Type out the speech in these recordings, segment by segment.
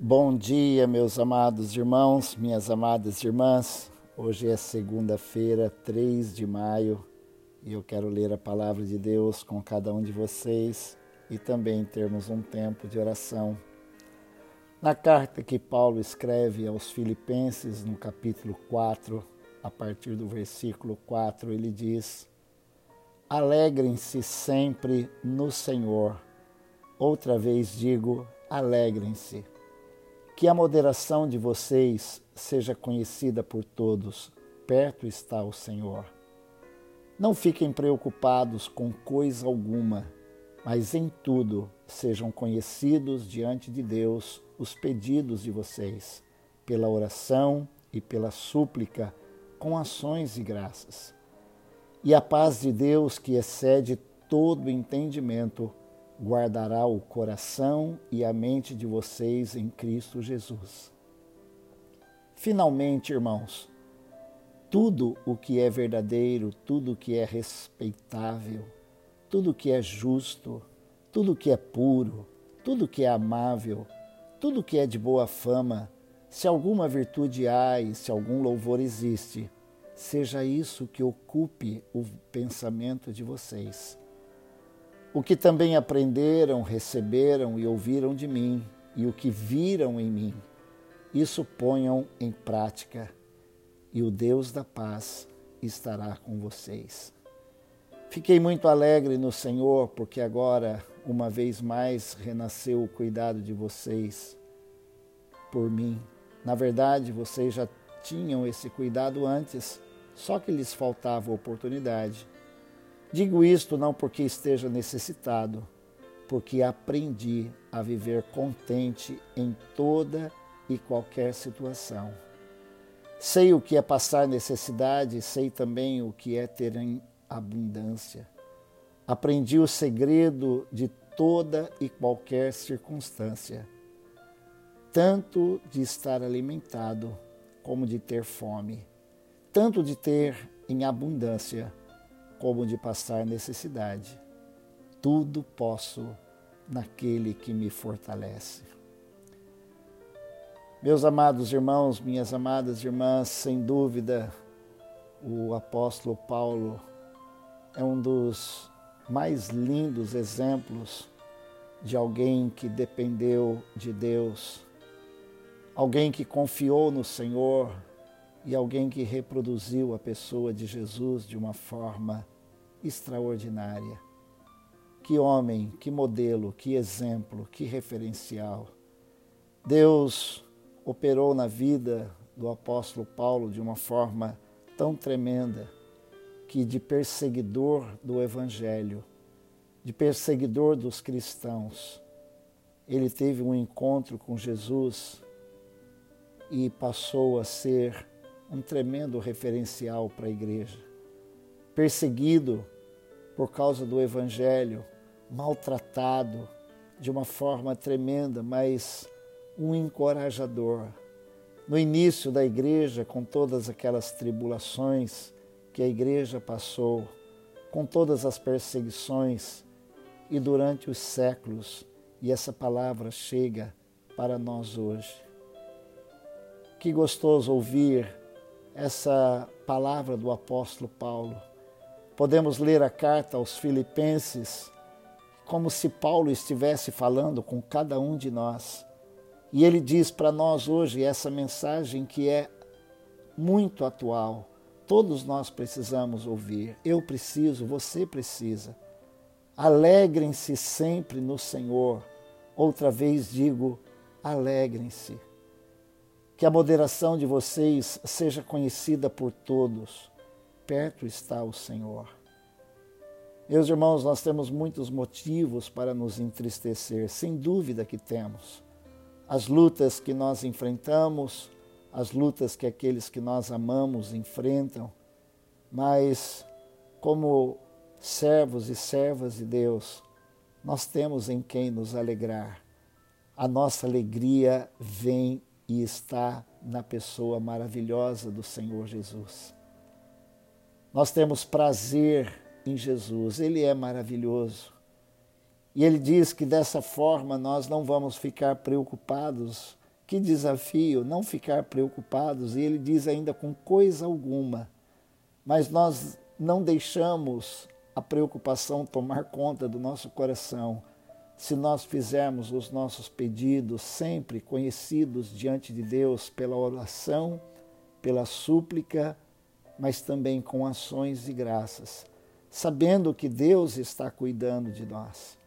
Bom dia, meus amados irmãos, minhas amadas irmãs. Hoje é segunda-feira, 3 de maio, e eu quero ler a palavra de Deus com cada um de vocês e também termos um tempo de oração. Na carta que Paulo escreve aos Filipenses, no capítulo 4, a partir do versículo 4, ele diz: Alegrem-se sempre no Senhor. Outra vez digo, alegrem-se. Que a moderação de vocês seja conhecida por todos. Perto está o Senhor. Não fiquem preocupados com coisa alguma, mas em tudo sejam conhecidos diante de Deus os pedidos de vocês, pela oração e pela súplica, com ações e graças. E a paz de Deus, que excede todo entendimento, guardará o coração e a mente de vocês em Cristo Jesus. Finalmente, irmãos, tudo o que é verdadeiro, tudo o que é respeitável, tudo o que é justo, tudo o que é puro, tudo o que é amável, tudo o que é de boa fama, se alguma virtude há e se algum louvor existe, seja isso que ocupe o pensamento de vocês o que também aprenderam, receberam e ouviram de mim, e o que viram em mim, isso ponham em prática, e o Deus da paz estará com vocês. Fiquei muito alegre no Senhor, porque agora, uma vez mais, renasceu o cuidado de vocês por mim. Na verdade, vocês já tinham esse cuidado antes, só que lhes faltava oportunidade. Digo isto não porque esteja necessitado, porque aprendi a viver contente em toda e qualquer situação. Sei o que é passar necessidade, sei também o que é ter em abundância. Aprendi o segredo de toda e qualquer circunstância, tanto de estar alimentado como de ter fome, tanto de ter em abundância como de passar necessidade. Tudo posso naquele que me fortalece. Meus amados irmãos, minhas amadas irmãs, sem dúvida, o apóstolo Paulo é um dos mais lindos exemplos de alguém que dependeu de Deus, alguém que confiou no Senhor e alguém que reproduziu a pessoa de Jesus de uma forma extraordinária. Que homem, que modelo, que exemplo, que referencial. Deus operou na vida do apóstolo Paulo de uma forma tão tremenda que de perseguidor do evangelho, de perseguidor dos cristãos, ele teve um encontro com Jesus e passou a ser um tremendo referencial para a igreja. Perseguido por causa do evangelho, maltratado de uma forma tremenda, mas um encorajador. No início da igreja, com todas aquelas tribulações que a igreja passou, com todas as perseguições, e durante os séculos, e essa palavra chega para nós hoje. Que gostoso ouvir essa palavra do apóstolo Paulo. Podemos ler a carta aos Filipenses como se Paulo estivesse falando com cada um de nós. E ele diz para nós hoje essa mensagem que é muito atual. Todos nós precisamos ouvir. Eu preciso, você precisa. Alegrem-se sempre no Senhor. Outra vez digo, alegrem-se que a moderação de vocês seja conhecida por todos. Perto está o Senhor. Meus irmãos, nós temos muitos motivos para nos entristecer, sem dúvida que temos. As lutas que nós enfrentamos, as lutas que aqueles que nós amamos enfrentam, mas como servos e servas de Deus, nós temos em quem nos alegrar. A nossa alegria vem e está na pessoa maravilhosa do Senhor Jesus. Nós temos prazer em Jesus, Ele é maravilhoso. E Ele diz que dessa forma nós não vamos ficar preocupados Que desafio não ficar preocupados, e ele diz ainda com coisa alguma. Mas nós não deixamos a preocupação tomar conta do nosso coração se nós fizermos os nossos pedidos sempre conhecidos diante de Deus pela oração, pela súplica, mas também com ações e graças, sabendo que Deus está cuidando de nós.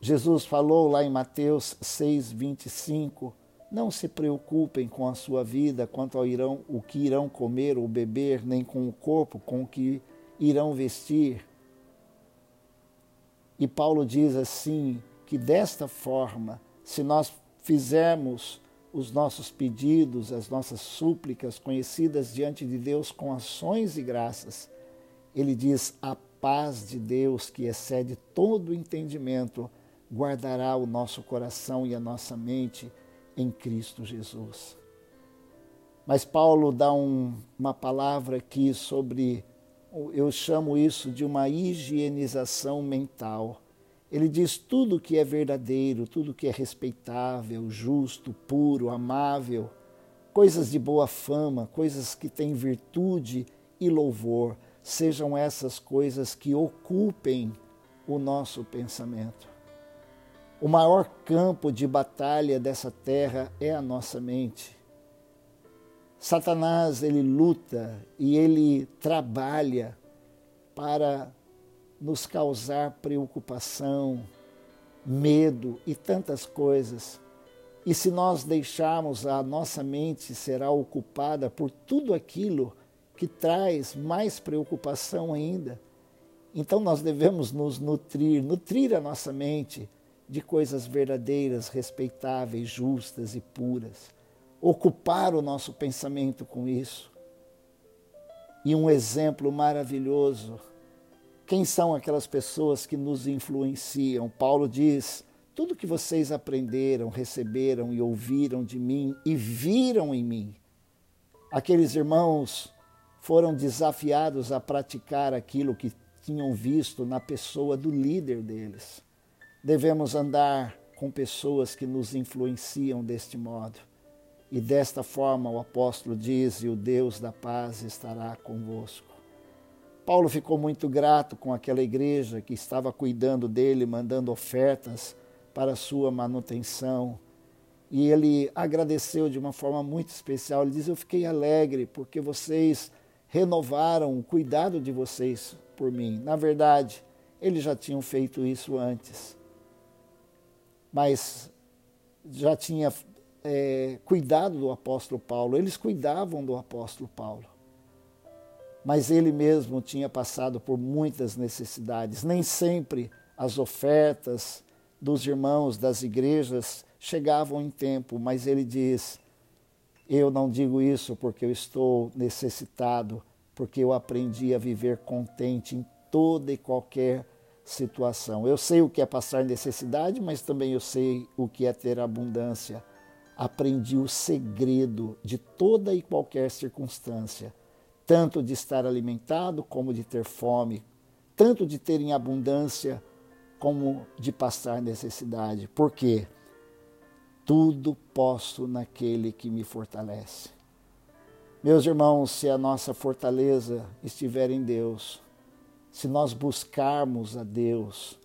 Jesus falou lá em Mateus 6, 25: Não se preocupem com a sua vida quanto ao irão, o que irão comer ou beber, nem com o corpo com o que irão vestir. E Paulo diz assim: que desta forma, se nós fizermos os nossos pedidos, as nossas súplicas conhecidas diante de Deus com ações e graças, ele diz: a paz de Deus, que excede todo entendimento, guardará o nosso coração e a nossa mente em Cristo Jesus. Mas Paulo dá um, uma palavra aqui sobre eu chamo isso de uma higienização mental. Ele diz tudo que é verdadeiro, tudo que é respeitável, justo, puro, amável, coisas de boa fama, coisas que têm virtude e louvor, sejam essas coisas que ocupem o nosso pensamento. O maior campo de batalha dessa terra é a nossa mente. Satanás ele luta e ele trabalha para nos causar preocupação, medo e tantas coisas. E se nós deixarmos a nossa mente será ocupada por tudo aquilo que traz mais preocupação ainda. Então nós devemos nos nutrir, nutrir a nossa mente de coisas verdadeiras, respeitáveis, justas e puras ocupar o nosso pensamento com isso. E um exemplo maravilhoso. Quem são aquelas pessoas que nos influenciam? Paulo diz: tudo que vocês aprenderam, receberam e ouviram de mim e viram em mim. Aqueles irmãos foram desafiados a praticar aquilo que tinham visto na pessoa do líder deles. Devemos andar com pessoas que nos influenciam deste modo. E desta forma o apóstolo diz: E o Deus da paz estará convosco. Paulo ficou muito grato com aquela igreja que estava cuidando dele, mandando ofertas para sua manutenção. E ele agradeceu de uma forma muito especial. Ele diz: Eu fiquei alegre porque vocês renovaram o cuidado de vocês por mim. Na verdade, eles já tinham feito isso antes. Mas já tinha é, cuidado do apóstolo Paulo, eles cuidavam do apóstolo Paulo. Mas ele mesmo tinha passado por muitas necessidades. Nem sempre as ofertas dos irmãos das igrejas chegavam em tempo, mas ele diz: Eu não digo isso porque eu estou necessitado, porque eu aprendi a viver contente em toda e qualquer situação. Eu sei o que é passar necessidade, mas também eu sei o que é ter abundância aprendi o segredo de toda e qualquer circunstância, tanto de estar alimentado como de ter fome, tanto de ter em abundância como de passar necessidade. Por quê? Tudo posso naquele que me fortalece. Meus irmãos, se a nossa fortaleza estiver em Deus, se nós buscarmos a Deus,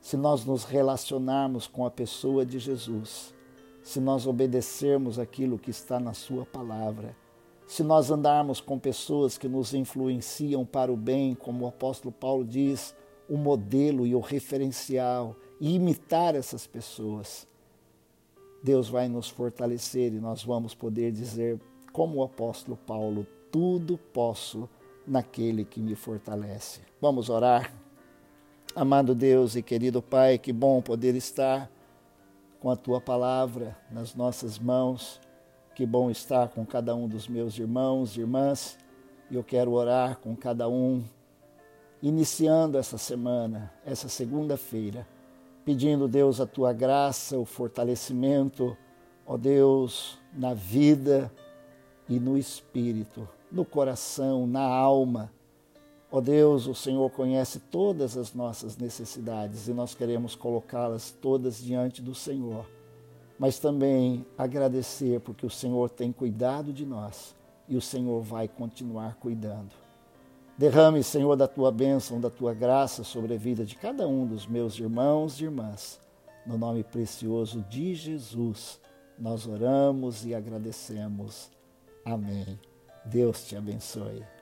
se nós nos relacionarmos com a pessoa de Jesus, se nós obedecermos aquilo que está na Sua palavra, se nós andarmos com pessoas que nos influenciam para o bem, como o apóstolo Paulo diz, o modelo e o referencial, e imitar essas pessoas, Deus vai nos fortalecer e nós vamos poder dizer, como o apóstolo Paulo, tudo posso naquele que me fortalece. Vamos orar. Amado Deus e querido Pai, que bom poder estar com a tua palavra nas nossas mãos. Que bom estar com cada um dos meus irmãos e irmãs. E eu quero orar com cada um, iniciando essa semana, essa segunda-feira, pedindo, Deus, a tua graça, o fortalecimento, ó Deus, na vida e no espírito, no coração, na alma Ó oh Deus, o Senhor conhece todas as nossas necessidades e nós queremos colocá-las todas diante do Senhor. mas também agradecer porque o Senhor tem cuidado de nós e o Senhor vai continuar cuidando. Derrame, Senhor, da tua bênção, da tua graça sobre a vida de cada um dos meus irmãos e irmãs. No nome precioso de Jesus, nós oramos e agradecemos. Amém. Deus te abençoe.